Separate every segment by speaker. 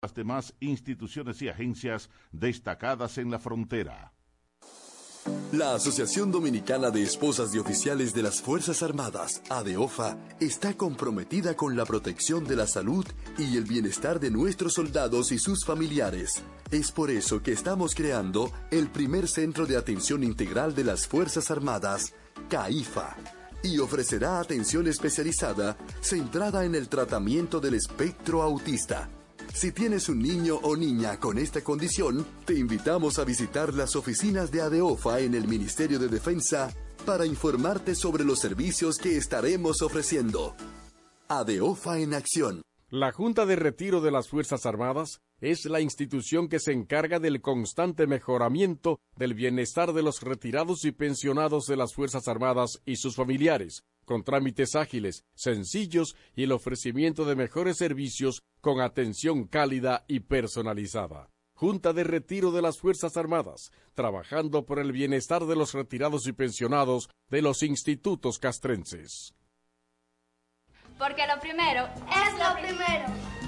Speaker 1: las demás instituciones y agencias destacadas en la frontera.
Speaker 2: La Asociación Dominicana de Esposas de Oficiales de las Fuerzas Armadas, ADEOFA, está comprometida con la protección de la salud y el bienestar de nuestros soldados y sus familiares. Es por eso que estamos creando el primer centro de atención integral de las Fuerzas Armadas, CAIFA, y ofrecerá atención especializada centrada en el tratamiento del espectro autista si tienes un niño o niña con esta condición, te invitamos a visitar las oficinas de ADEOFA en el Ministerio de Defensa para informarte sobre los servicios que estaremos ofreciendo. ADEOFA en acción.
Speaker 3: La Junta de Retiro de las Fuerzas Armadas es la institución que se encarga del constante mejoramiento del bienestar de los retirados y pensionados de las Fuerzas Armadas y sus familiares, con trámites ágiles, sencillos y el ofrecimiento de mejores servicios con atención cálida y personalizada. Junta de Retiro de las Fuerzas Armadas, trabajando por el bienestar de los retirados y pensionados de los institutos castrenses.
Speaker 4: Porque lo primero es lo primero.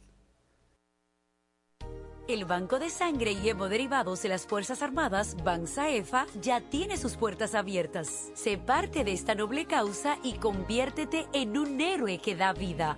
Speaker 5: El Banco de Sangre y Hemoderivados de las Fuerzas Armadas, BANSAEFA, ya tiene sus puertas abiertas. Sé parte de esta noble causa y conviértete en un héroe que da vida.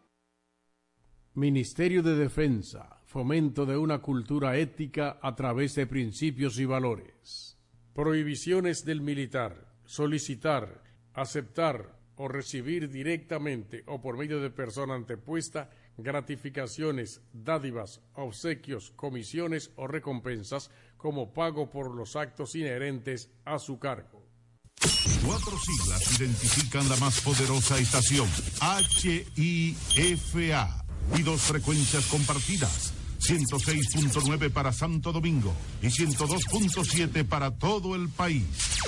Speaker 3: Ministerio de Defensa, fomento de una cultura ética a través de principios y valores. Prohibiciones del militar, solicitar, aceptar o recibir directamente o por medio de persona antepuesta gratificaciones, dádivas, obsequios, comisiones o recompensas como pago por los actos inherentes a su cargo.
Speaker 1: Cuatro siglas identifican la más poderosa estación, HIFA y dos frecuencias compartidas. 106.9 para Santo Domingo y 102.7 para todo el país.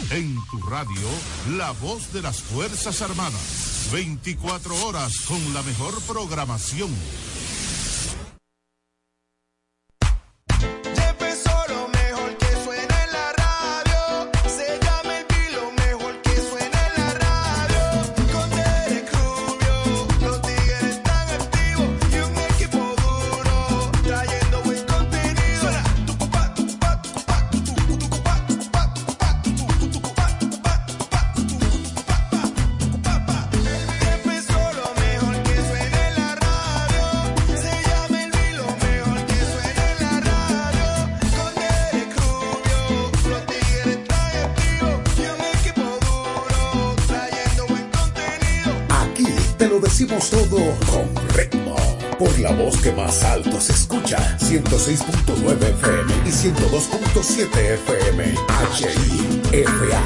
Speaker 1: En tu radio, la voz de las Fuerzas Armadas. 24 horas con la mejor programación.
Speaker 6: Decimos todo con ritmo. Por la voz que más alto se escucha, 106.9 FM y 102.7 FM, HIFA.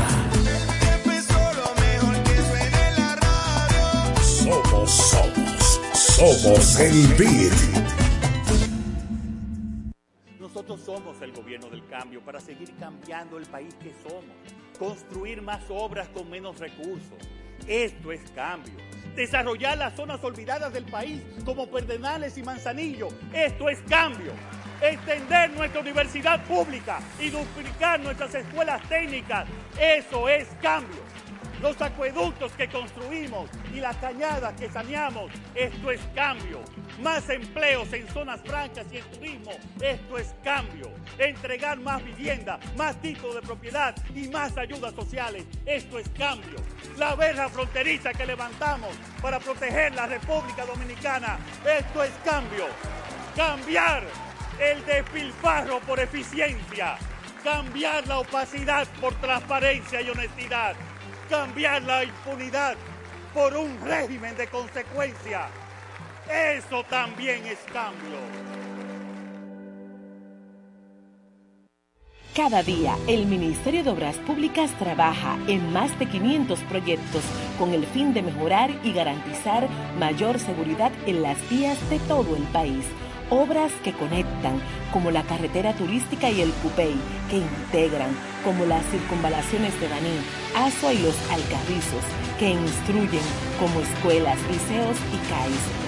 Speaker 6: Somos, somos, somos el beat.
Speaker 7: Nosotros somos el gobierno del cambio para seguir cambiando el país que somos. Construir más obras con menos recursos. Esto es cambio desarrollar las zonas olvidadas del país como Perdenales y Manzanillo. Esto es cambio. Extender nuestra universidad pública y duplicar nuestras escuelas técnicas. Eso es cambio. Los acueductos que construimos y las cañadas que saneamos. Esto es cambio. Más empleos en zonas francas y en turismo. Esto es cambio. Entregar más vivienda, más tipos de propiedad y más ayudas sociales. Esto es cambio. La verja fronteriza que levantamos para proteger la República Dominicana. Esto es cambio. Cambiar el despilfarro por eficiencia. Cambiar la opacidad por transparencia y honestidad cambiar la impunidad por un régimen de consecuencia. Eso también es cambio.
Speaker 8: Cada día, el Ministerio de Obras Públicas trabaja en más de 500 proyectos con el fin de mejorar y garantizar mayor seguridad en las vías de todo el país obras que conectan, como la carretera turística y el Cupey, que integran, como las circunvalaciones de Baní, Azua y los Alcarrizos, que instruyen, como escuelas, liceos y CAIS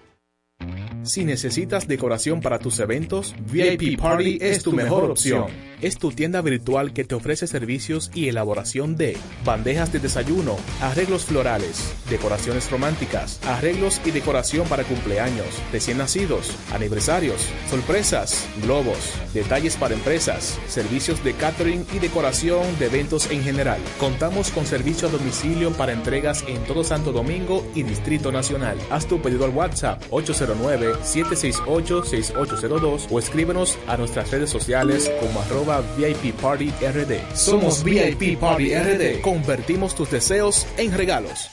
Speaker 9: Si necesitas decoración para tus eventos, VIP Party es tu mejor opción. Es tu tienda virtual que te ofrece servicios y elaboración de bandejas de desayuno, arreglos florales, decoraciones románticas, arreglos y decoración para cumpleaños, recién nacidos, aniversarios, sorpresas, globos, detalles para empresas, servicios de catering y decoración de eventos en general. Contamos con servicio a domicilio para entregas en todo Santo Domingo y Distrito Nacional. Haz tu pedido al WhatsApp 809 768-6802 o escríbenos a nuestras redes sociales como arroba VIP Party RD. Somos VIP Party RD. Convertimos tus deseos en regalos.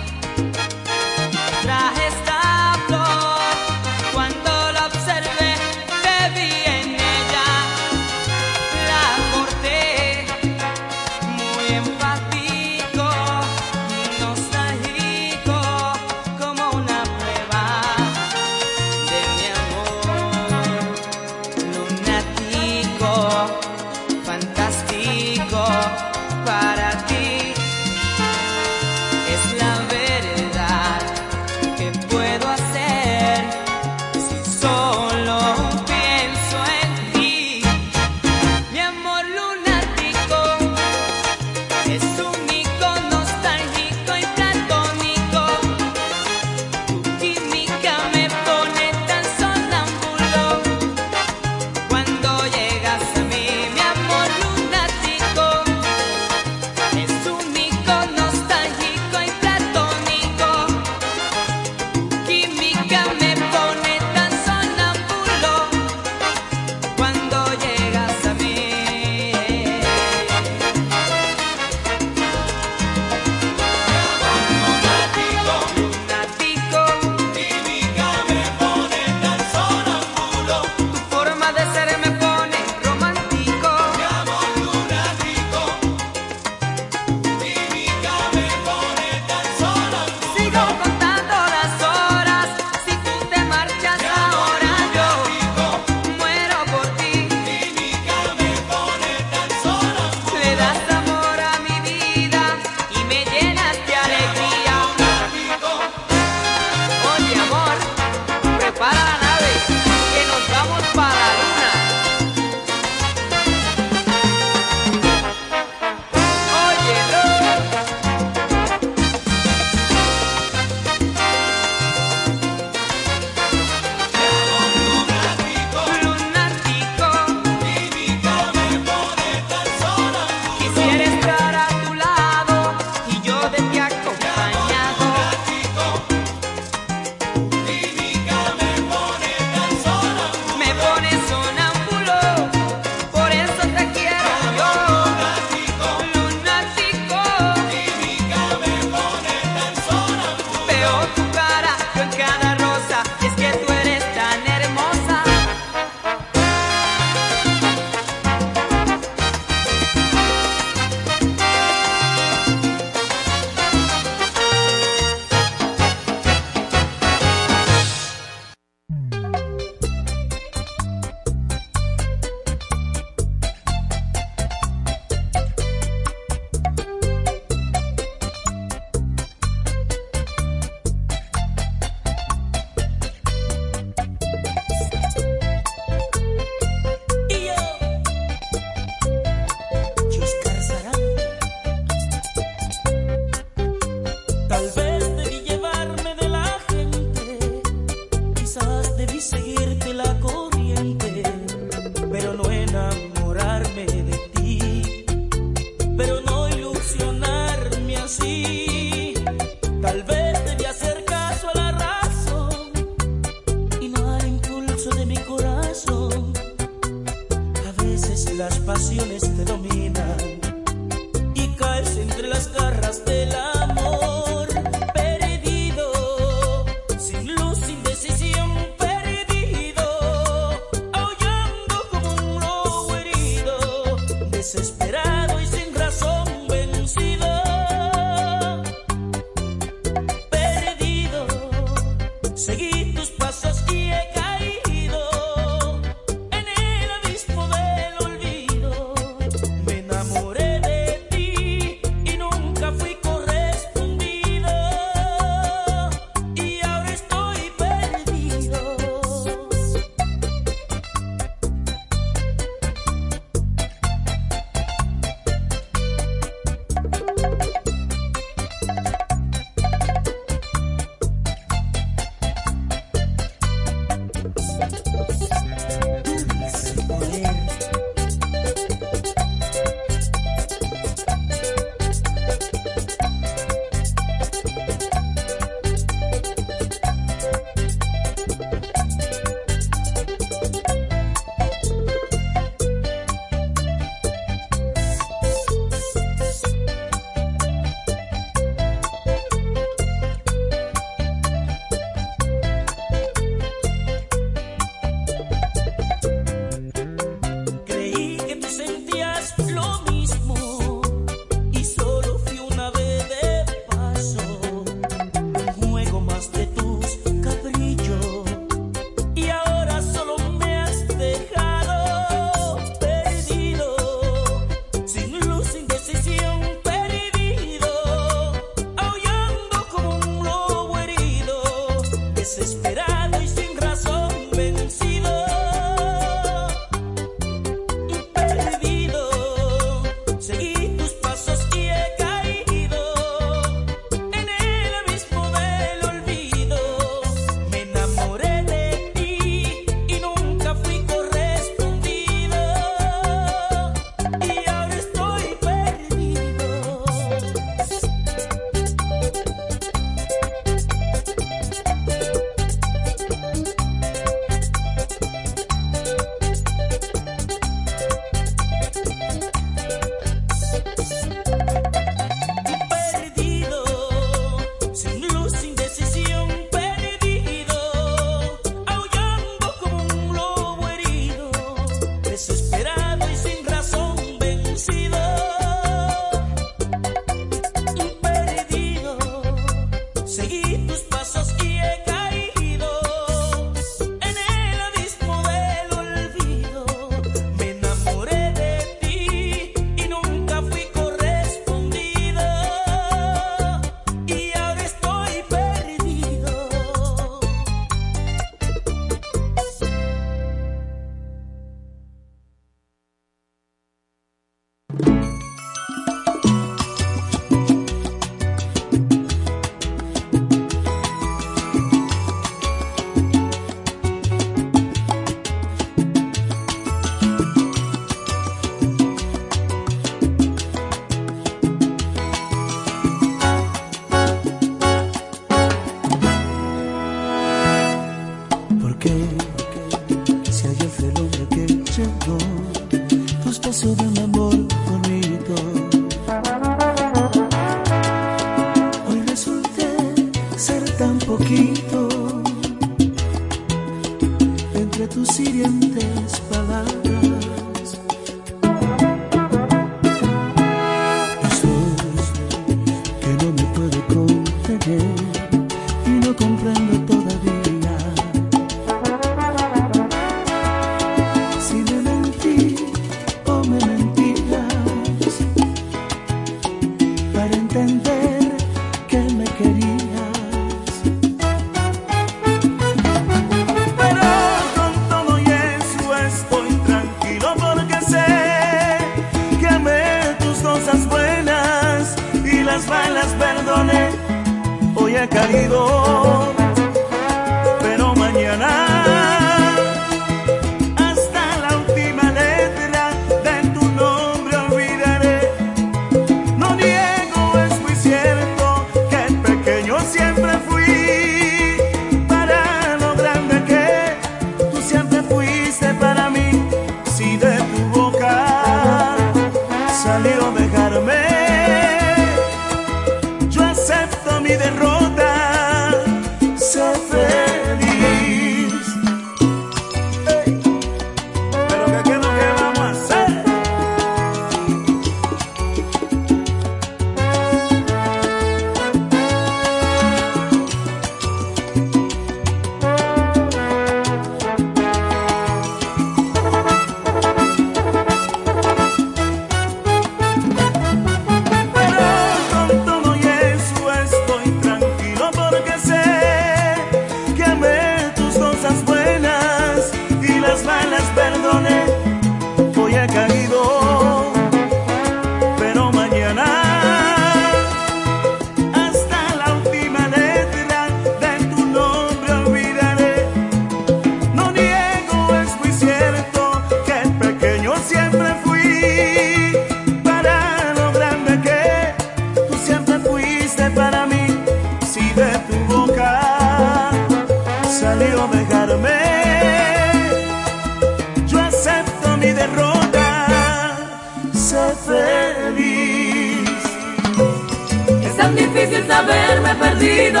Speaker 10: Haberme perdido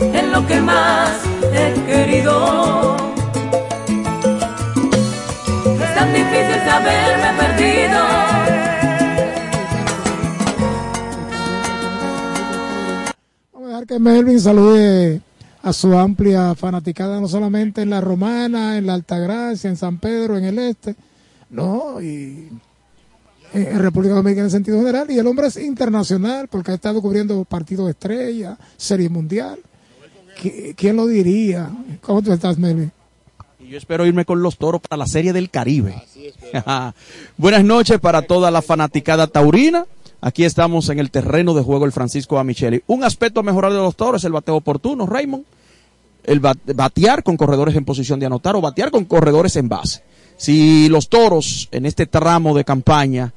Speaker 10: en lo que más he querido. Es tan difícil saberme perdido.
Speaker 11: Vamos a dejar que Melvin salude a su amplia fanaticada, no solamente en la Romana, en la Altagracia, en San Pedro, en el Este, no, y en República Dominicana en sentido general. Y el hombre es internacional porque ha estado cubriendo partidos de estrella, serie mundial. ¿Quién lo diría? ¿Cómo tú estás, Melvin?
Speaker 12: Yo espero irme con los toros para la Serie del Caribe. Buenas noches para toda la fanaticada taurina. Aquí estamos en el terreno de juego el Francisco Amicheli. Un aspecto a mejorar de los toros es el bateo oportuno, Raymond. El batear con corredores en posición de anotar o batear con corredores en base. Si los toros en este tramo de campaña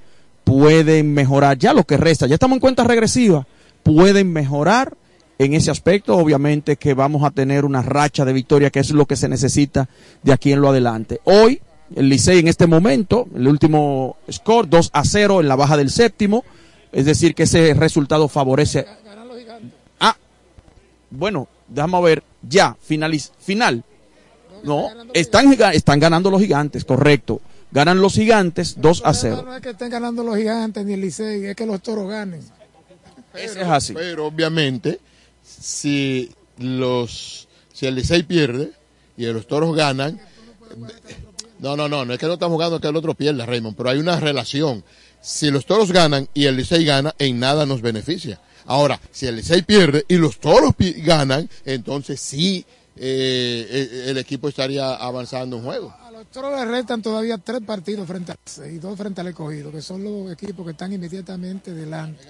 Speaker 12: pueden mejorar, ya lo que resta, ya estamos en cuenta regresiva, pueden mejorar en ese aspecto, obviamente que vamos a tener una racha de victoria, que es lo que se necesita de aquí en lo adelante. Hoy, el Licey en este momento, el último score, 2 a 0 en la baja del séptimo, es decir, que ese resultado favorece. Ah, bueno, déjame ver, ya, finaliz, final. No, están, están ganando los gigantes, correcto. Ganan los gigantes 2 a 0.
Speaker 11: No es que estén ganando los gigantes ni el Licey, es que los toros ganen.
Speaker 12: es así.
Speaker 13: Pero obviamente si los si el Licey pierde y los toros ganan, no, no, no, no es que no estamos jugando que el otro pierda, Raymond, pero hay una relación. Si los toros ganan y el Licey gana, en nada nos beneficia. Ahora, si el Licey pierde y los toros ganan, entonces sí eh, el equipo estaría avanzando un juego.
Speaker 11: A los toros le restan todavía tres partidos frente a y dos frente al escogido, que son los equipos que están inmediatamente delante.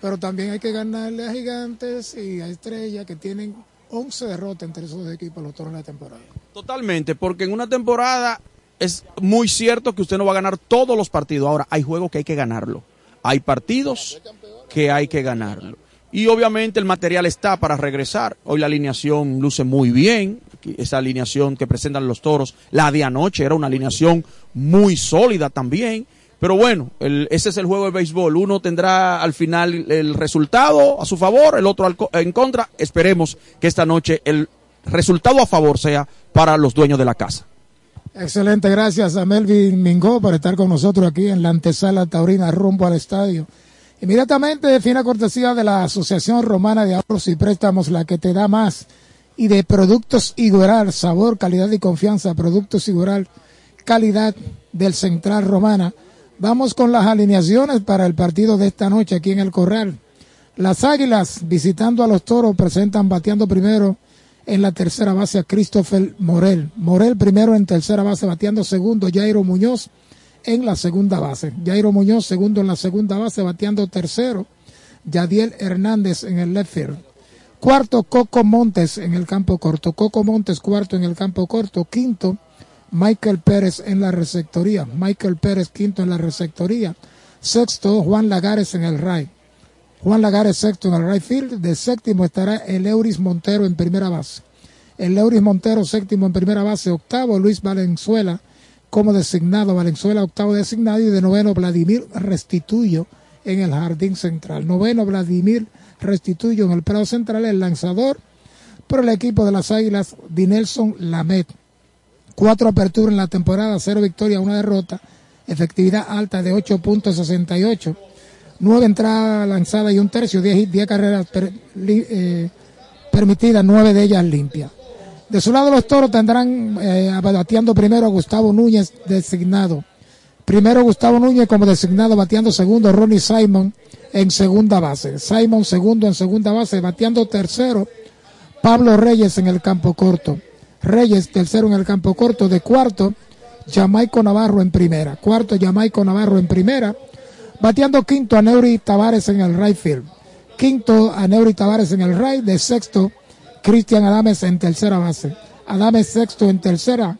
Speaker 11: Pero también hay que ganarle a Gigantes y a Estrella que tienen 11 derrotas entre esos dos equipos los toros en la temporada.
Speaker 12: Totalmente, porque en una temporada es muy cierto que usted no va a ganar todos los partidos. Ahora, hay juegos que hay que ganarlo. Hay partidos que hay que ganarlo. Y obviamente el material está para regresar. Hoy la alineación luce muy bien. Esa alineación que presentan los toros. La de anoche era una alineación muy sólida también. Pero bueno, ese es el juego de béisbol. Uno tendrá al final el resultado a su favor, el otro en contra. Esperemos que esta noche el resultado a favor sea para los dueños de la casa.
Speaker 11: Excelente, gracias a Melvin Mingó por estar con nosotros aquí en la antesala taurina rumbo al estadio. Inmediatamente, fina cortesía de la Asociación Romana de Ahorros y Préstamos, la que te da más, y de Productos Igueral, sabor, calidad y confianza, Productos Igueral, calidad del Central Romana. Vamos con las alineaciones para el partido de esta noche aquí en el Corral. Las Águilas, visitando a los Toros, presentan bateando primero en la tercera base a Christopher Morel. Morel primero en tercera base, bateando segundo Jairo Muñoz en la segunda base. Jairo Muñoz segundo en la segunda base, bateando tercero. Yadiel Hernández en el left field. Cuarto, Coco Montes en el campo corto. Coco Montes cuarto en el campo corto. Quinto, Michael Pérez en la receptoría. Michael Pérez quinto en la receptoría. Sexto, Juan Lagares en el right. Juan Lagares sexto en el right field. De séptimo estará el Euris Montero en primera base. El Euris Montero séptimo en primera base. Octavo, Luis Valenzuela como designado. Valenzuela octavo designado. Y de noveno, Vladimir Restituyo en el jardín central. Noveno, Vladimir Restituyo en el prado central. El lanzador por el equipo de las Águilas, Dinelson Lamet Cuatro aperturas en la temporada, cero victoria, una derrota. Efectividad alta de 8.68. Nueve entradas lanzadas y un tercio, diez, carreras eh, permitidas, nueve de ellas limpias. De su lado los toros tendrán eh, bateando primero a Gustavo Núñez designado. Primero Gustavo Núñez como designado, bateando segundo Ronnie Simon en segunda base. Simon segundo en segunda base, bateando tercero Pablo Reyes en el campo corto. Reyes, tercero en el campo corto, de cuarto, Jamaico Navarro en primera. Cuarto, Jamaico Navarro en primera. Bateando quinto a Neuri Tavares en el right field. Quinto a Neuri Tavares en el right. De sexto, Cristian Adames en tercera base. Adames sexto en tercera.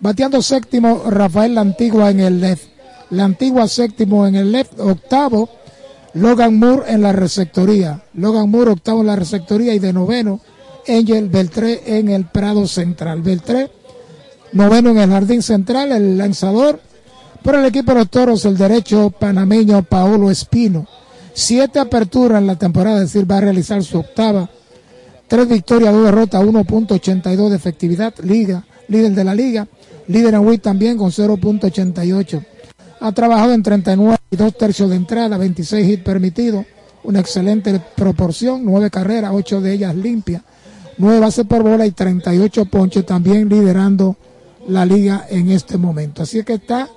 Speaker 11: Bateando séptimo, Rafael La Antigua en el left. La Antigua séptimo en el left. Octavo, Logan Moore en la receptoría. Logan Moore octavo en la receptoría y de noveno, Angel Beltré en el Prado Central. Beltré, noveno en el Jardín Central, el lanzador Por el equipo de los toros, el derecho panameño Paolo Espino. Siete aperturas en la temporada, es decir, va a realizar su octava. Tres victorias, dos derrotas, 1.82 de efectividad, liga, líder de la liga. Líder en WIT también con 0.88. Ha trabajado en 39 y dos tercios de entrada, 26 hits permitidos, una excelente proporción, nueve carreras, ocho de ellas limpias, nueve bases por bola y 38 ponches, también liderando la liga en este momento. Así que está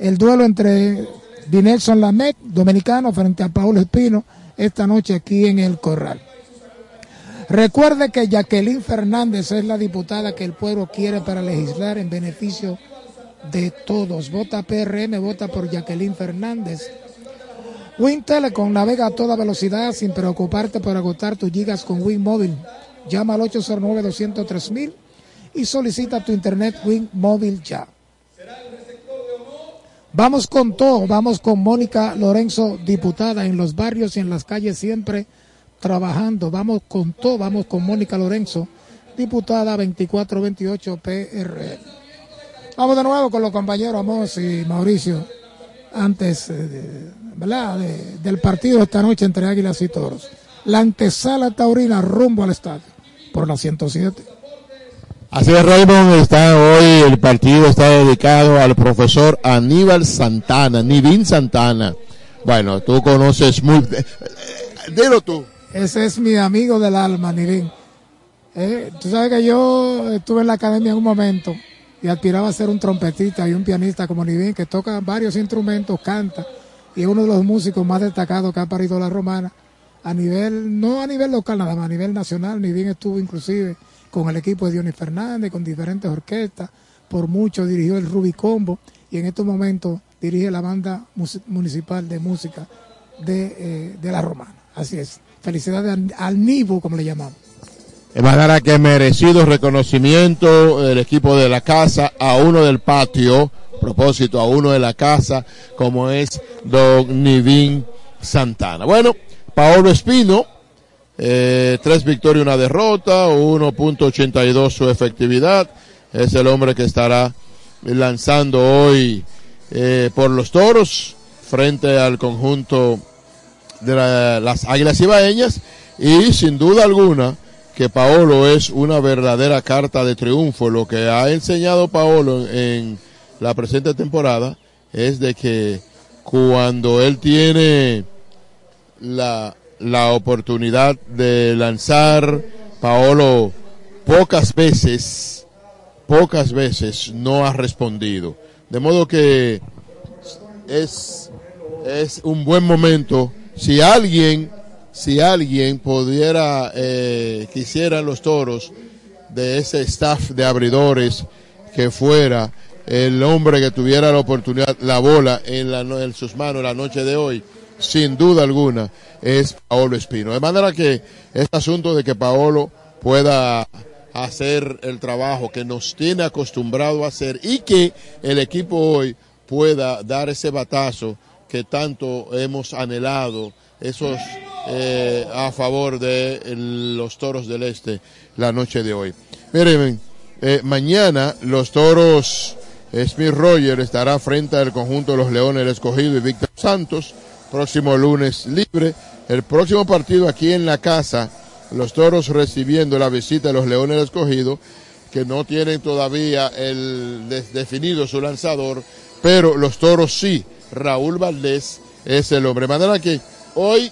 Speaker 11: el duelo entre Dinelson Lamet, dominicano, frente a Paulo Espino, esta noche aquí en el Corral. Recuerde que Jacqueline Fernández es la diputada que el pueblo quiere para legislar en beneficio de todos. Vota PRM, vota por Jacqueline Fernández. Win Telecom navega a toda velocidad sin preocuparte por agotar tus gigas con Win Móvil. Llama al 809-203 y solicita tu internet Win Móvil ya. Vamos con todo, vamos con Mónica Lorenzo, diputada en los barrios y en las calles siempre trabajando. Vamos con todo, vamos con Mónica Lorenzo, diputada 2428 PR. Vamos de nuevo con los compañeros Amos y Mauricio, antes eh, del partido esta noche entre Águilas y Toros. La antesala taurina rumbo al estadio por la 107.
Speaker 13: Así es, Raymond, está hoy el partido está dedicado al profesor Aníbal Santana, Nivin Santana. Bueno, tú conoces muy... Eh, dilo tú.
Speaker 11: Ese es mi amigo del alma, Nivin. Eh, tú sabes que yo estuve en la academia en un momento y aspiraba a ser un trompetista y un pianista como Nivin, que toca varios instrumentos, canta, y es uno de los músicos más destacados que ha parido la romana a nivel, no a nivel local nada más, a nivel nacional. Nivin estuvo inclusive con el equipo de Dionis Fernández, con diferentes orquestas, por mucho dirigió el Rubicombo y en estos momentos dirige la banda municipal de música de, eh, de la Romana. Así es. Felicidades al, Nivo, como le llamamos.
Speaker 13: De manera que merecido reconocimiento el equipo de la casa a uno del patio, propósito a uno de la casa, como es Don Nivín Santana. Bueno, Paolo Espino, eh, tres victorias, una derrota, 1.82 su efectividad. Es el hombre que estará lanzando hoy eh, por los toros frente al conjunto de la- las Águilas Ibaeñas y sin duda alguna que Paolo es una verdadera carta de triunfo. Lo que ha enseñado Paolo en la presente temporada es de que cuando él tiene la, la oportunidad de lanzar, Paolo pocas veces, pocas veces no ha respondido. De modo que es, es un buen momento. Si alguien, si alguien pudiera, eh, quisiera los toros de ese staff de abridores que fuera el hombre que tuviera la oportunidad, la bola en, la, en sus manos la noche de hoy, sin duda alguna, es Paolo Espino. De manera que este asunto de que Paolo pueda hacer el trabajo que nos tiene acostumbrado a hacer y que el equipo hoy pueda dar ese batazo que tanto hemos anhelado, esos eh, a favor de el- los toros del este la noche de hoy. Miren, eh, mañana los toros eh, Smith Roger estará frente al conjunto de los Leones del Escogido y Víctor Santos. Próximo lunes libre. El próximo partido aquí en la casa, los toros recibiendo la visita de los Leones del Escogido, que no tienen todavía el definido su lanzador, pero los toros sí. Raúl Valdés es el hombre. Manera que hoy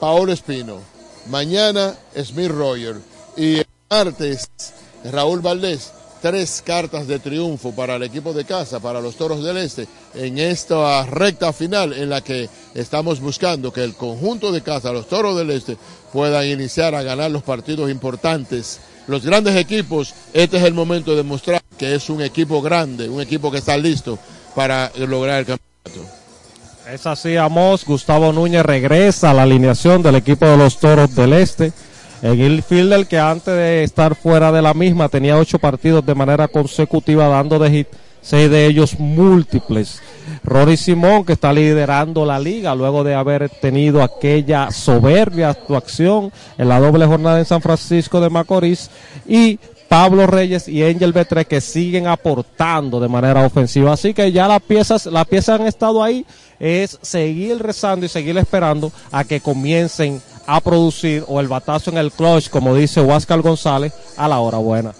Speaker 13: Paolo Espino, mañana Smith Roger y el martes Raúl Valdés. Tres cartas de triunfo para el equipo de casa, para los Toros del Este, en esta recta final en la que estamos buscando que el conjunto de casa, los Toros del Este, puedan iniciar a ganar los partidos importantes. Los grandes equipos, este es el momento de demostrar que es un equipo grande, un equipo que está listo para lograr el campeonato.
Speaker 14: Es así, Amos. Gustavo Núñez regresa a la alineación del equipo de los Toros del Este. En el fielder que antes de estar fuera de la misma tenía ocho partidos de manera consecutiva dando de hit, seis de ellos múltiples. Rory Simón que está liderando la liga luego de haber tenido aquella soberbia actuación en la doble jornada en San Francisco de Macorís y Pablo Reyes y Angel Betre que siguen aportando de manera ofensiva. Así que ya las piezas, las piezas han estado ahí, es seguir rezando y seguir esperando a que comiencen a producir o el batazo en el clutch, como dice Huáscar González, a la hora buena.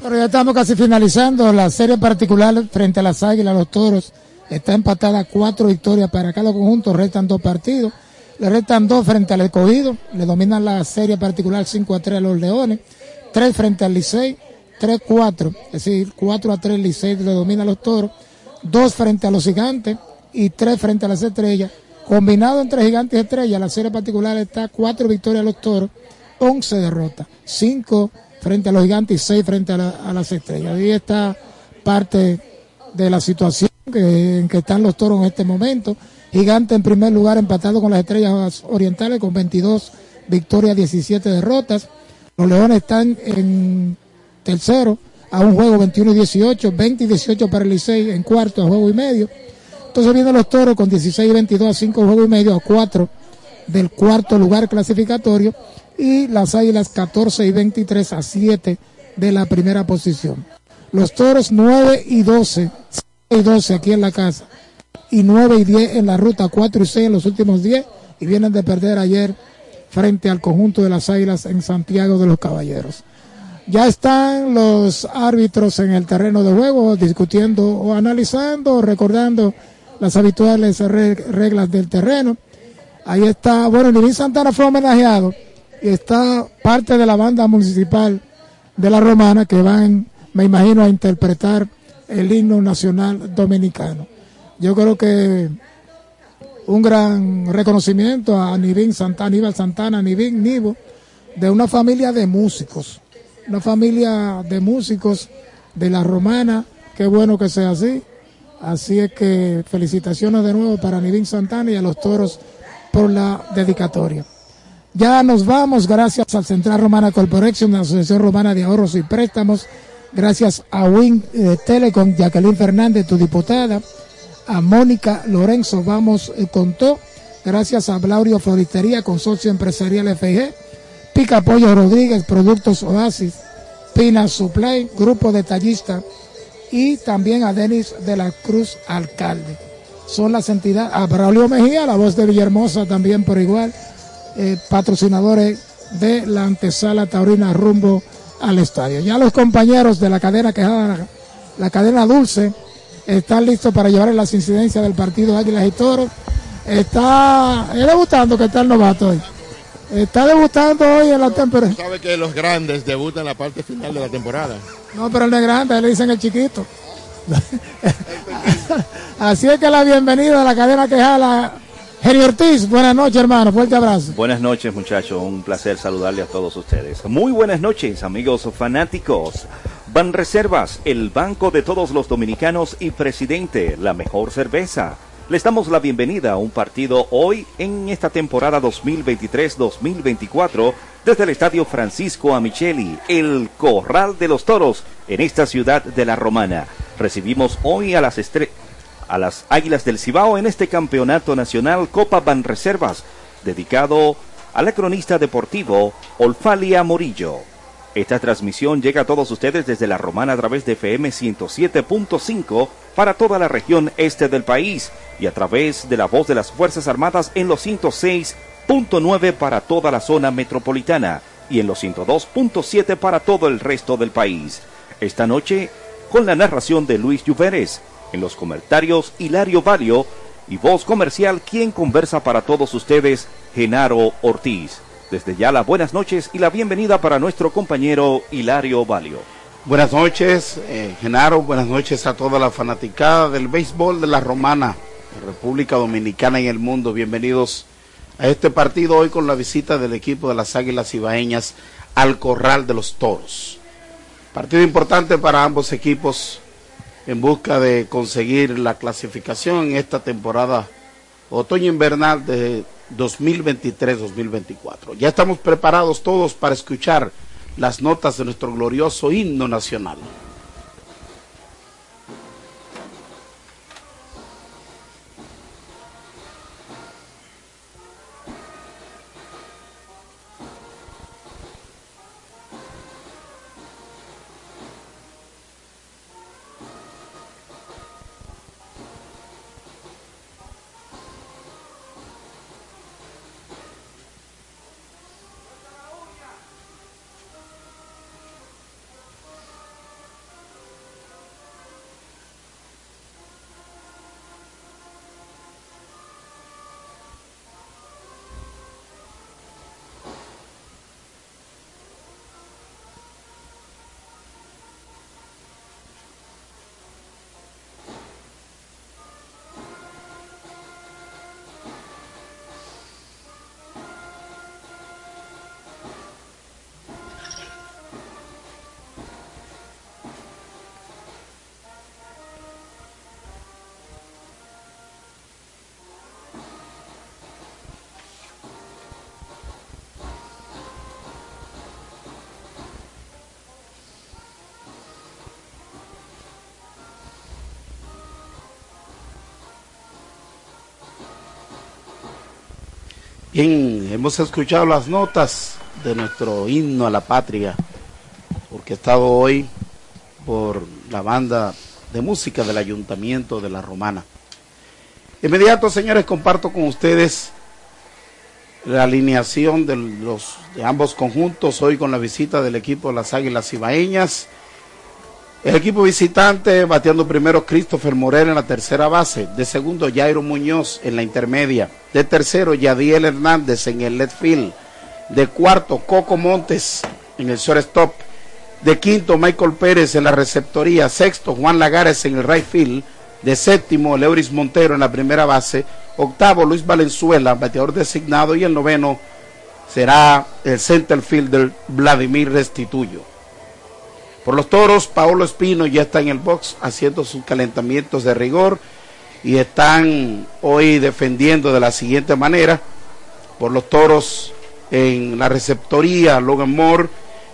Speaker 11: Bueno, ya estamos casi finalizando la serie particular frente a las Águilas, los Toros. Está empatada cuatro victorias para cada conjunto, restan dos partidos. Le restan dos frente al escogido, le dominan la serie particular 5 a 3 a los Leones, tres frente al Licey, 3-4, es decir, 4 a 3 Licey le domina a los Toros, dos frente a los Gigantes y tres frente a las Estrellas. Combinado entre Gigantes y Estrellas, la serie particular está cuatro victorias a los Toros, 11 derrotas, 5 frente a los Gigantes y 6 frente a, la- a las Estrellas. Ahí está parte de la situación que, en que están los toros en este momento. Gigante en primer lugar empatado con las estrellas orientales con 22 victorias, 17 derrotas. Los Leones están en tercero a un juego 21 y 18, 20 y 18 para el Licey en cuarto a juego y medio. Entonces vienen los toros con 16 y 22 a 5 juegos y medio a 4 del cuarto lugar clasificatorio y las águilas 14 y 23 a 7 de la primera posición. Los toros 9 y 12, 6 y 12 aquí en la casa y 9 y 10 en la ruta, 4 y 6 en los últimos 10 y vienen de perder ayer frente al conjunto de las águilas en Santiago de los Caballeros. Ya están los árbitros en el terreno de juego discutiendo o analizando, recordando las habituales re- reglas del terreno. Ahí está, bueno, Nivín Santana fue homenajeado y está parte de la banda municipal de la Romana que van, me imagino, a interpretar el himno nacional dominicano. Yo creo que un gran reconocimiento a Nivín Santana, Aníbal Santana, Nivín Nivo, de una familia de músicos, una familia de músicos de la Romana, qué bueno que sea así. Así es que felicitaciones de nuevo para Nivín Santana y a los toros por la dedicatoria. Ya nos vamos, gracias al Central Romana Corporation, la Asociación Romana de Ahorros y Préstamos, gracias a Win eh, Telecom, Jacqueline Fernández, tu diputada, a Mónica Lorenzo Vamos eh, Contó, gracias a Blaurio Floristería, Consorcio Empresarial FIG, Pica Pollo Rodríguez, Productos Oasis, Pina Supply, Grupo Detallista y también a Denis de la Cruz, alcalde. Son las entidades, a Braulio Mejía, la voz de Villahermosa también por igual, eh, patrocinadores de la antesala taurina rumbo al estadio. Ya los compañeros de la cadena quejada, la cadena dulce, están listos para llevar las incidencias del partido Águilas y Toros. Está es debutando que está el novato hoy. Está debutando hoy en la temperatura.
Speaker 13: Sabe que los grandes debutan en la parte final de la temporada.
Speaker 11: No, pero el de grande, le dicen el chiquito. Así es que la bienvenida a la cadena quejada, Geri Ortiz. Buenas noches, hermano. Fuerte abrazo.
Speaker 15: Buenas noches, muchachos. Un placer saludarle a todos ustedes. Muy buenas noches, amigos fanáticos. Ban Reservas, el banco de todos los dominicanos y presidente, la mejor cerveza. Les damos la bienvenida a un partido hoy en esta temporada 2023-2024 desde el Estadio Francisco Amicheli, el Corral de los Toros, en esta ciudad de la Romana. Recibimos hoy a las estre- a las Águilas del Cibao en este campeonato nacional Copa Banreservas, dedicado al cronista deportivo Olfalia Morillo. Esta transmisión llega a todos ustedes desde la Romana a través de FM 107.5 para toda la región este del país y a través de la voz de las Fuerzas Armadas en los 106.9 para toda la zona metropolitana y en los 102.7 para todo el resto del país. Esta noche, con la narración de Luis Lluveres, en los comentarios Hilario Valio y voz comercial quien conversa para todos ustedes, Genaro Ortiz. Desde ya las buenas noches y la bienvenida para nuestro compañero Hilario Valio.
Speaker 16: Buenas noches, eh, Genaro. Buenas noches a toda la fanaticada del béisbol de la Romana, República Dominicana y el mundo. Bienvenidos a este partido hoy con la visita del equipo de las Águilas Ibaeñas al Corral de los Toros. Partido importante para ambos equipos en busca de conseguir la clasificación en esta temporada otoño-invernal de 2023-2024. Ya estamos preparados todos para escuchar las notas de nuestro glorioso himno nacional. Bien, hemos escuchado las notas de nuestro himno a la patria, orquestado hoy por la banda de música del Ayuntamiento de La Romana. Inmediato, señores, comparto con ustedes la alineación de, los, de ambos conjuntos hoy con la visita del equipo de las Águilas Ibaeñas. El equipo visitante bateando primero Christopher Morel en la tercera base, de segundo Jairo Muñoz en la intermedia, de tercero Yadiel Hernández en el left field, de cuarto Coco Montes en el shortstop, de quinto Michael Pérez en la receptoría, sexto Juan Lagares en el right field, de séptimo Leuris Montero en la primera base, octavo Luis Valenzuela, bateador designado. Y el noveno será el center fielder Vladimir Restituyo. Por los toros, Paolo Espino ya está en el box haciendo sus calentamientos de rigor y están hoy defendiendo de la siguiente manera. Por los toros en la receptoría, Logan Moore,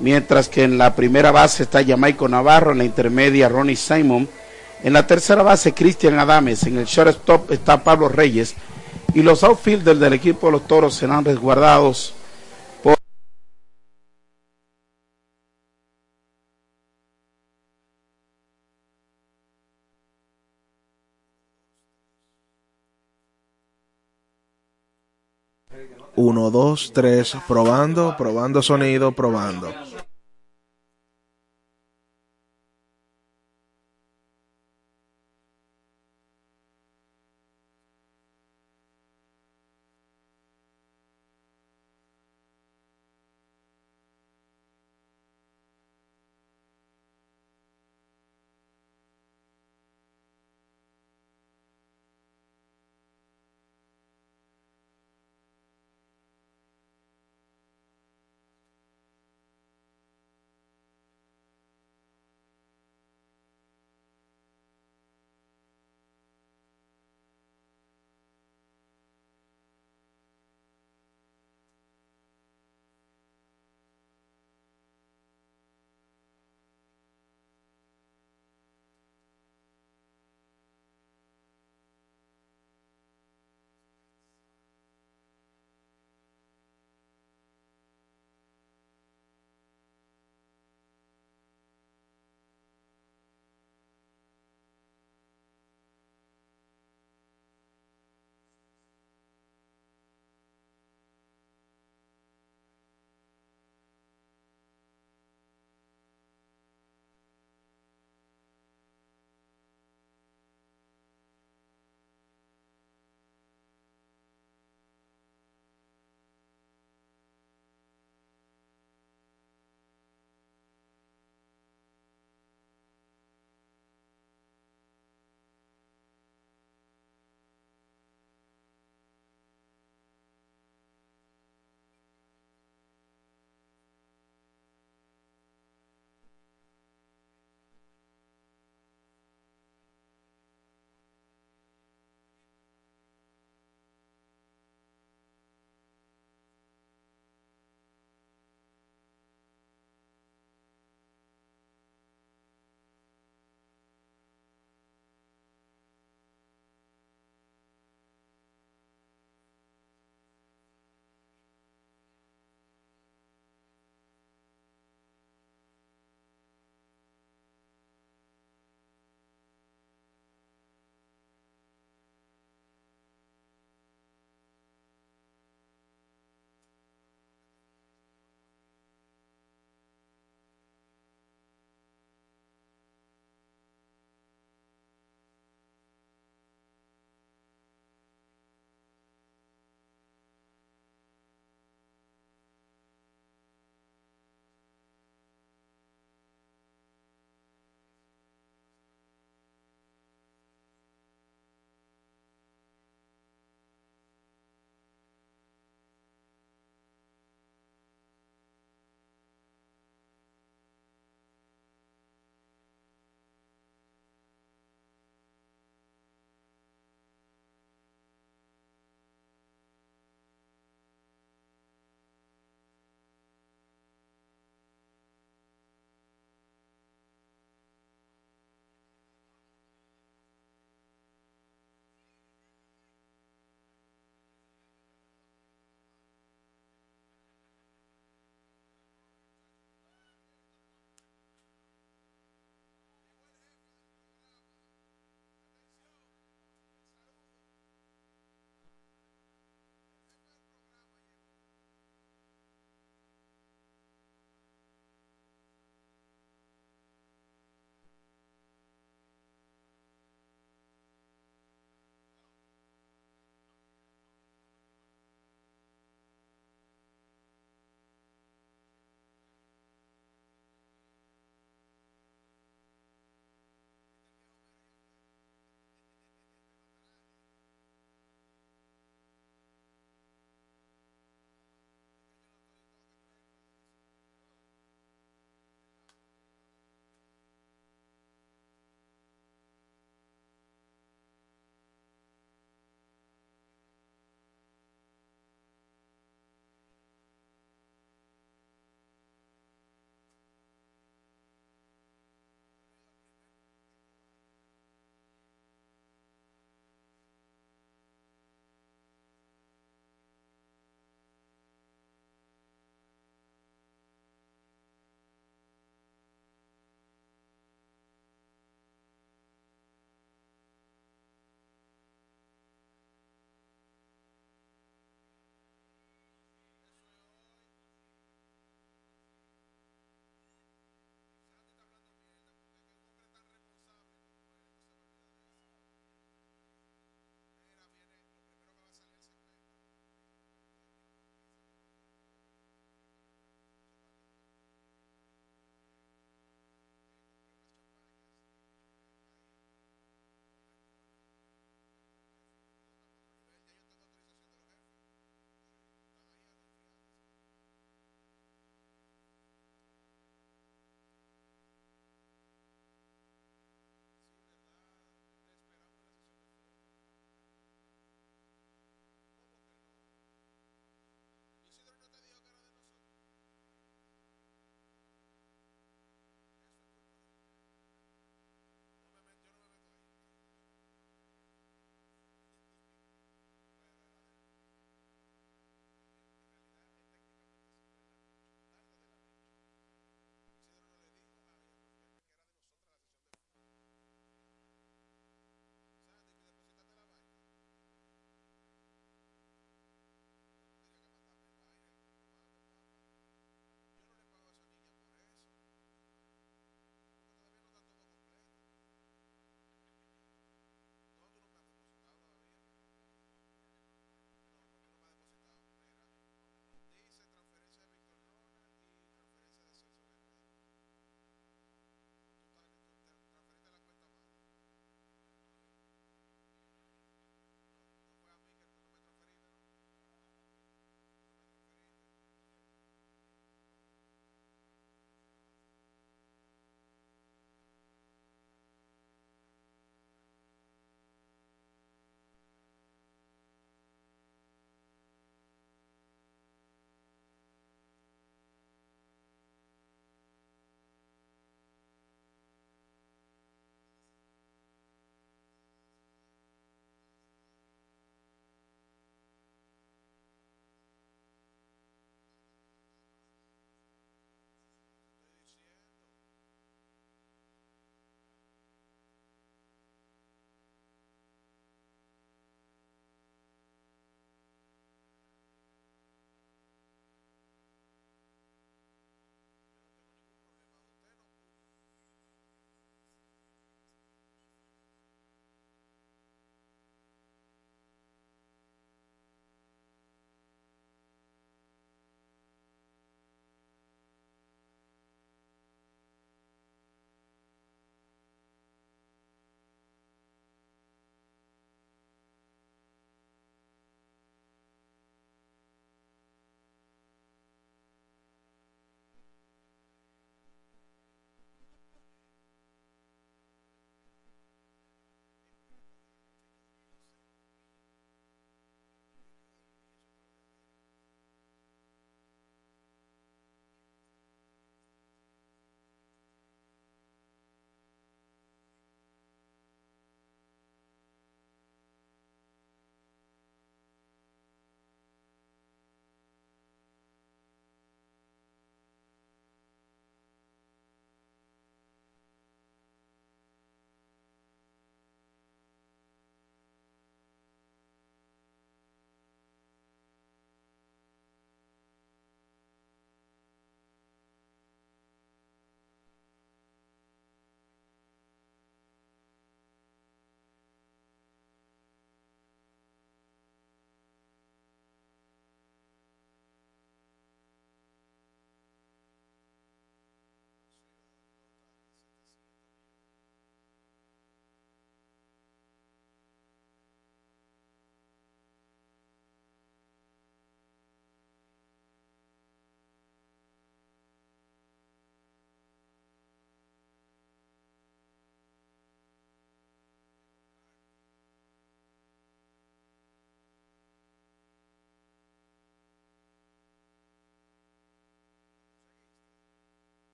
Speaker 16: mientras que en la primera base está Jamaico Navarro, en la intermedia Ronnie Simon, en la tercera base Cristian Adames, en el shortstop está Pablo Reyes y los outfielders del equipo de los toros serán resguardados
Speaker 17: 1, 2, 3, probando, probando sonido, probando.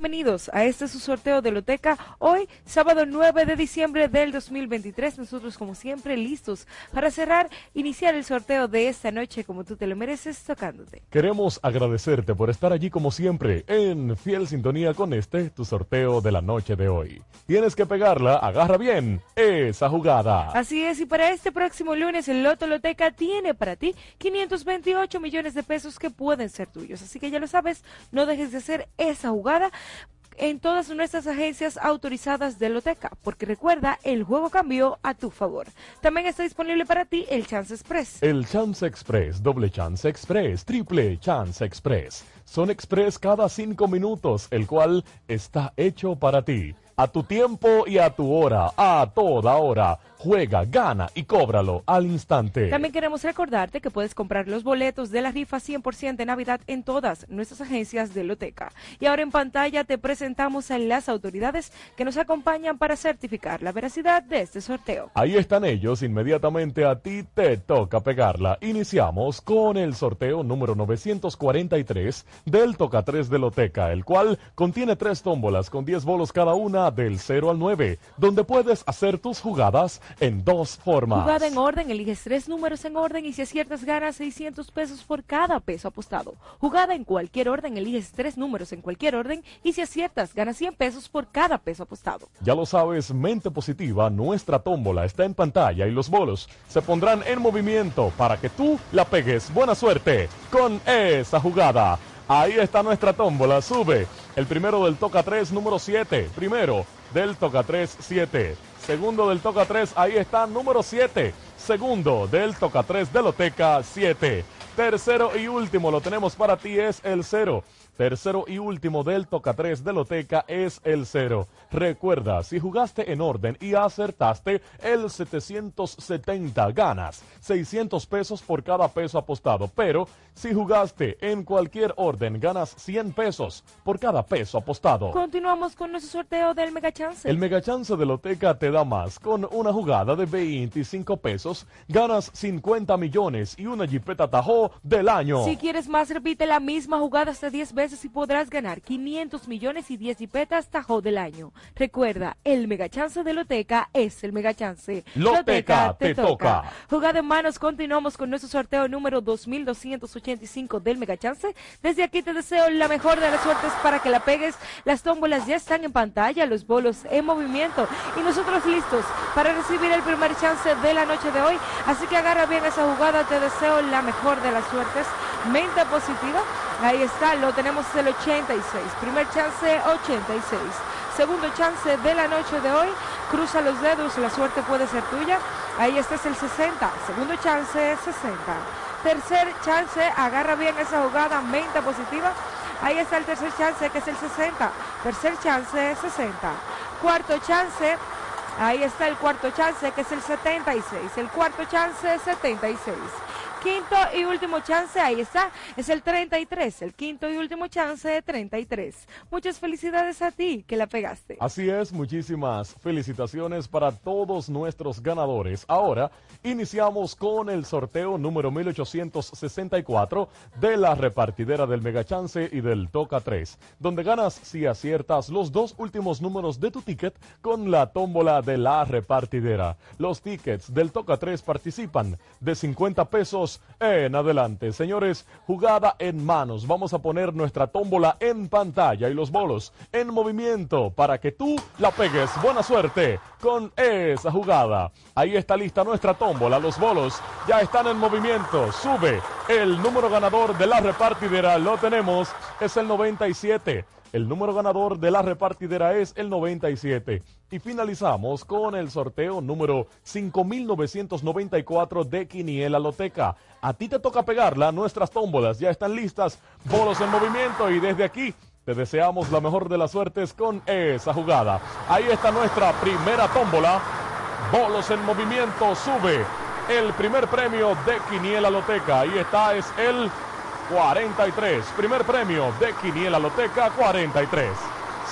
Speaker 18: Bienvenidos a este su sorteo de Loteca. Hoy, sábado 9 de diciembre del 2023, nosotros como siempre listos para cerrar, iniciar el sorteo de esta noche como tú te lo mereces tocándote.
Speaker 19: Queremos agradecerte por estar allí como siempre en fiel sintonía con este tu sorteo de la noche de hoy. Tienes que pegarla, agarra bien esa jugada.
Speaker 18: Así es, y para este próximo lunes el Loto Loteca tiene para ti 528 millones de pesos que pueden ser tuyos. Así que ya lo sabes, no dejes de hacer esa jugada en todas nuestras agencias autorizadas de Loteca, porque recuerda, el juego cambió a tu favor. También está disponible para ti el Chance Express.
Speaker 19: El Chance Express, doble Chance Express, triple Chance Express. Son express cada cinco minutos, el cual está hecho para ti. A tu tiempo y a tu hora, a toda hora. Juega, gana y cóbralo al instante.
Speaker 18: También queremos recordarte que puedes comprar los boletos de la rifa 100% de Navidad en todas nuestras agencias de Loteca. Y ahora en pantalla te presentamos a las autoridades que nos acompañan para certificar la veracidad de este sorteo.
Speaker 19: Ahí están ellos, inmediatamente a ti te toca pegarla. Iniciamos con el sorteo número 943 del Toca 3 de Loteca, el cual contiene tres tómbolas con 10 bolos cada una del 0 al 9, donde puedes hacer tus jugadas en dos formas.
Speaker 18: Jugada en orden, eliges tres números en orden y si aciertas ganas 600 pesos por cada peso apostado. Jugada en cualquier orden, eliges tres números en cualquier orden y si aciertas ganas 100 pesos por cada peso apostado.
Speaker 19: Ya lo sabes, mente positiva, nuestra tómbola está en pantalla y los bolos se pondrán en movimiento para que tú la pegues. Buena suerte con esa jugada. Ahí está nuestra tómbola, sube. El primero del toca 3, número 7. Primero del toca 3, 7. Segundo del toca 3, ahí está, número 7. Segundo del toca 3 de Loteca, 7. Tercero y último lo tenemos para ti, es el 0. Tercero y último del Toca 3 de Loteca es el 0. Recuerda, si jugaste en orden y acertaste el 770 ganas, 600 pesos por cada peso apostado. Pero si jugaste en cualquier orden, ganas 100 pesos por cada peso apostado.
Speaker 18: Continuamos con nuestro sorteo del Mega Chance.
Speaker 19: El Mega Chance de Loteca te da más. Con una jugada de 25 pesos, ganas 50 millones y una Jeepeta Tahoe del año.
Speaker 18: Si quieres más, repite la misma jugada hasta 10 veces y podrás ganar 500 millones y 10 jipetas Tajo del año. Recuerda, el mega chance de Loteca es el mega chance.
Speaker 19: Loteca, te, toca.
Speaker 18: Jugada en manos, continuamos con nuestro sorteo número 2285 del mega chance. Desde aquí te deseo la mejor de las suertes para que la pegues. Las tómbolas ya están en pantalla, los bolos en movimiento y nosotros listos para recibir el primer chance de la noche de hoy. Así que agarra bien esa jugada, te deseo la mejor de las suertes. Mente positiva. Ahí está, lo tenemos el 86. Primer chance 86. Segundo chance de la noche de hoy. Cruza los dedos, la suerte puede ser tuya. Ahí está es el 60. Segundo chance 60. Tercer chance, agarra bien esa jugada, mente positiva. Ahí está el tercer chance que es el 60. Tercer chance 60. Cuarto chance, ahí está el cuarto chance que es el 76. El cuarto chance 76. Quinto y último chance, ahí está, es el 33, el quinto y último chance de 33. Muchas felicidades a ti que la pegaste.
Speaker 19: Así es, muchísimas felicitaciones para todos nuestros ganadores. Ahora iniciamos con el sorteo número 1864 de la repartidera del Mega Chance y del Toca 3, donde ganas si aciertas los dos últimos números de tu ticket con la tómbola de la repartidera. Los tickets del Toca 3 participan de 50 pesos en adelante. Señores, jugada en manos. Vamos a poner nuestra tómbola en pantalla y los bolos en movimiento para que tú la pegues. Buena suerte con esa jugada. Ahí está lista nuestra tómbola. Los bolos ya están en movimiento. Sube el número ganador de la repartidera. Lo tenemos. Es el 97. El número ganador de la repartidera es el 97. Y finalizamos con el sorteo número 5994 de Quiniela Loteca. A ti te toca pegarla, nuestras tómbolas ya están listas, bolos en movimiento y desde aquí te deseamos la mejor de las suertes con esa jugada. Ahí está nuestra primera tómbola. Bolos en movimiento, sube el primer premio de Quiniela Loteca. Ahí está, es el 43. Primer premio de Quiniela Loteca 43.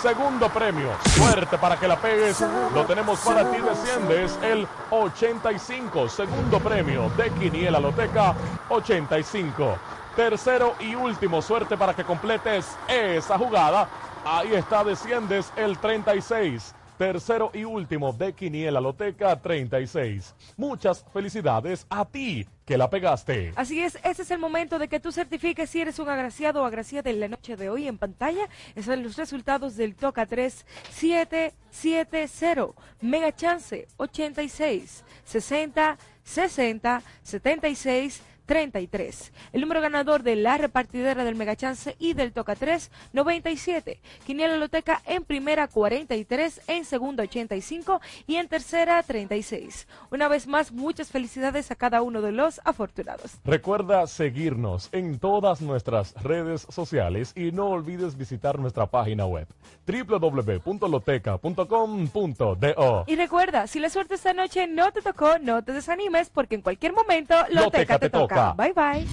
Speaker 19: Segundo premio, suerte para que la pegues. Lo tenemos para ti, desciendes el 85. Segundo premio de Quiniela Loteca 85. Tercero y último, suerte para que completes esa jugada. Ahí está, desciendes el 36. Tercero y último de Quiniela Loteca 36. Muchas felicidades a ti que la pegaste.
Speaker 18: Así es, ese es el momento de que tú certifiques si eres un agraciado o agraciada en la noche de hoy en pantalla. Esos son los resultados del Toca 3770. Mega Chance 86 60 60 76 33. El número ganador de la repartidera del Megachance y del Toca 3, 97. Quiniela Loteca en primera 43, en segunda 85 y en tercera 36. Una vez más, muchas felicidades a cada uno de los afortunados.
Speaker 19: Recuerda seguirnos en todas nuestras redes sociales y no olvides visitar nuestra página web www.loteca.com.do.
Speaker 18: Y recuerda, si la suerte esta noche no te tocó, no te desanimes porque en cualquier momento Loteca,
Speaker 19: Loteca
Speaker 18: te,
Speaker 19: te
Speaker 18: toca.
Speaker 19: toca.
Speaker 18: Bye bye.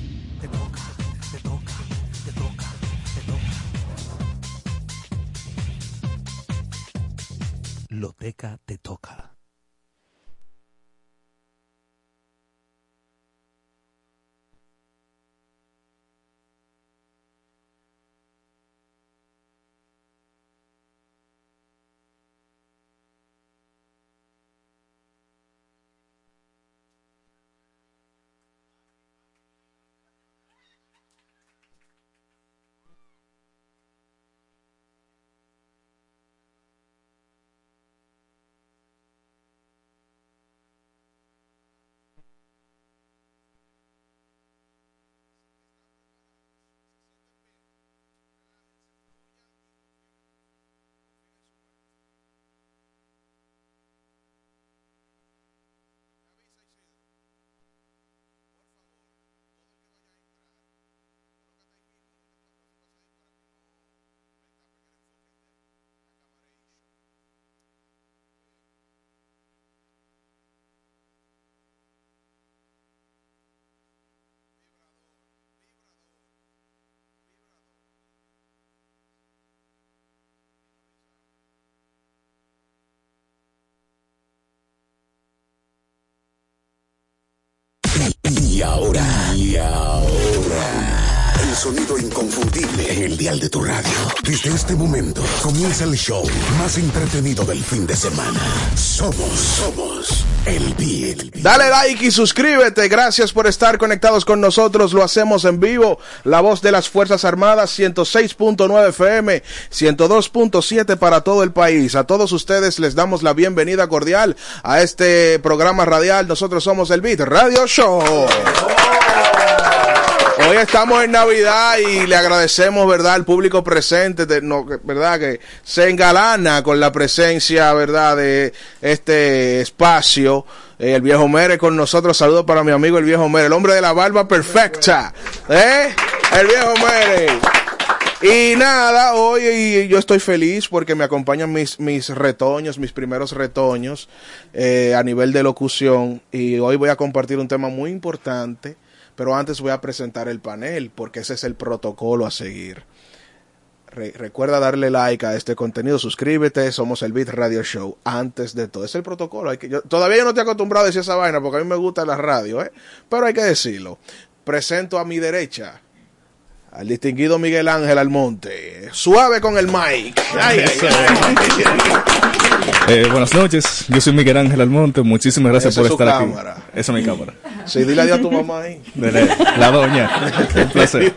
Speaker 20: Loteca te toca.
Speaker 6: Ahora, y ahora, el sonido inconfundible en el dial de tu radio. Desde este momento comienza el show más entretenido del fin de semana. Somos, somos el Beat.
Speaker 17: Dale like y suscríbete. Gracias por estar conectados con nosotros. Lo hacemos en vivo. La voz de las Fuerzas Armadas, 106.9 FM, 102.7 para todo el país. A todos ustedes les damos la bienvenida cordial a este programa radial. Nosotros somos el Beat Radio Show. Hoy estamos en Navidad y le agradecemos, ¿verdad?, al público presente, ¿verdad?, que se engalana con la presencia, ¿verdad?, de este espacio. Eh, el viejo Mere con nosotros. Saludos para mi amigo el viejo Mere, el hombre de la barba perfecta. ¿Eh? El viejo Mere. Y nada, hoy yo estoy feliz porque me acompañan mis, mis retoños, mis primeros retoños eh, a nivel de locución. Y hoy voy a compartir un tema muy importante, pero antes voy a presentar el panel porque ese es el protocolo a seguir. Re- recuerda darle like a este contenido, suscríbete, somos el Beat Radio Show. Antes de todo, es el protocolo. Todavía yo no estoy acostumbrado a decir esa vaina porque a mí me gusta la radio, ¿eh? pero hay que decirlo. Presento a mi derecha al distinguido Miguel Ángel Almonte. Suave con el mic. Ay, ay, ay.
Speaker 21: Eh, buenas noches, yo soy Miguel Ángel Almonte, muchísimas gracias
Speaker 17: Esa
Speaker 21: por estar
Speaker 17: cámara.
Speaker 21: aquí. Esa es mi cámara.
Speaker 17: Sí, dile adiós a tu mamá ahí.
Speaker 21: Dele, la doña, un placer.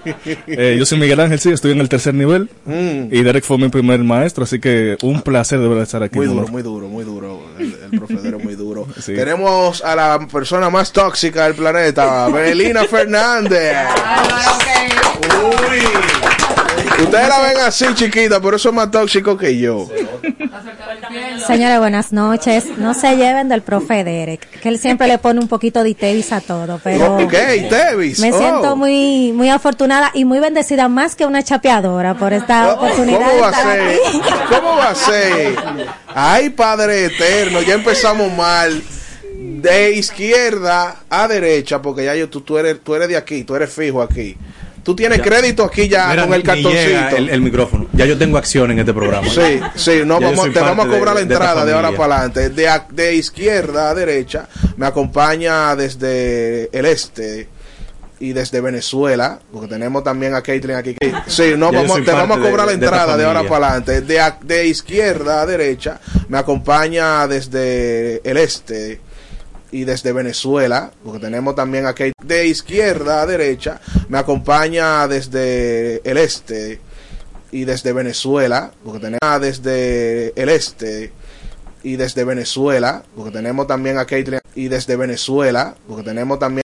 Speaker 21: Eh, yo soy Miguel Ángel, sí, estoy en el tercer nivel
Speaker 17: Mm.
Speaker 21: y Derek fue mi primer maestro, así que un placer de verdad estar aquí.
Speaker 17: Muy duro, muy duro, muy duro. El, el profesor es muy duro.
Speaker 21: Sí.
Speaker 17: Tenemos a la persona más tóxica del planeta, Belina Fernández. Uy. Ustedes la ven así chiquita, pero eso es más tóxico que yo.
Speaker 22: Señores, buenas noches. No se lleven del profe Derek, que él siempre le pone un poquito de Tevis a todo, pero
Speaker 17: Ok, Tevis.
Speaker 22: me
Speaker 17: Oh.
Speaker 22: siento muy muy afortunada y muy bendecida más que una chapeadora por esta oportunidad
Speaker 17: ¿Cómo va a ser? ¿Cómo va a ser? Ay, Padre Eterno, ya empezamos mal. De izquierda a derecha, porque ya yo, tú, tú, eres, tú eres de aquí, tú eres fijo aquí. Tú tienes crédito aquí ya
Speaker 23: Mira,
Speaker 17: con el cartoncito.
Speaker 23: El, el micrófono. Ya yo tengo acción en este programa.
Speaker 17: Sí, sí, no,
Speaker 23: Ya
Speaker 17: vamos, te vamos a cobrar
Speaker 23: de-
Speaker 17: la entrada de ahora para adelante. De, de izquierda a derecha me acompaña desde el este y desde Venezuela, porque tenemos también a Caitlin aquí. Sí, no,
Speaker 23: Ya
Speaker 17: vamos, te vamos a
Speaker 23: de-
Speaker 17: cobrar la entrada de ahora para adelante. De, de izquierda a derecha, me acompaña desde el este y desde Venezuela, porque tenemos también a Kate. De izquierda a derecha, me acompaña desde el este y desde Venezuela, porque tenemos desde el este y desde Venezuela, porque tenemos también a Caitlin y desde Venezuela, porque tenemos también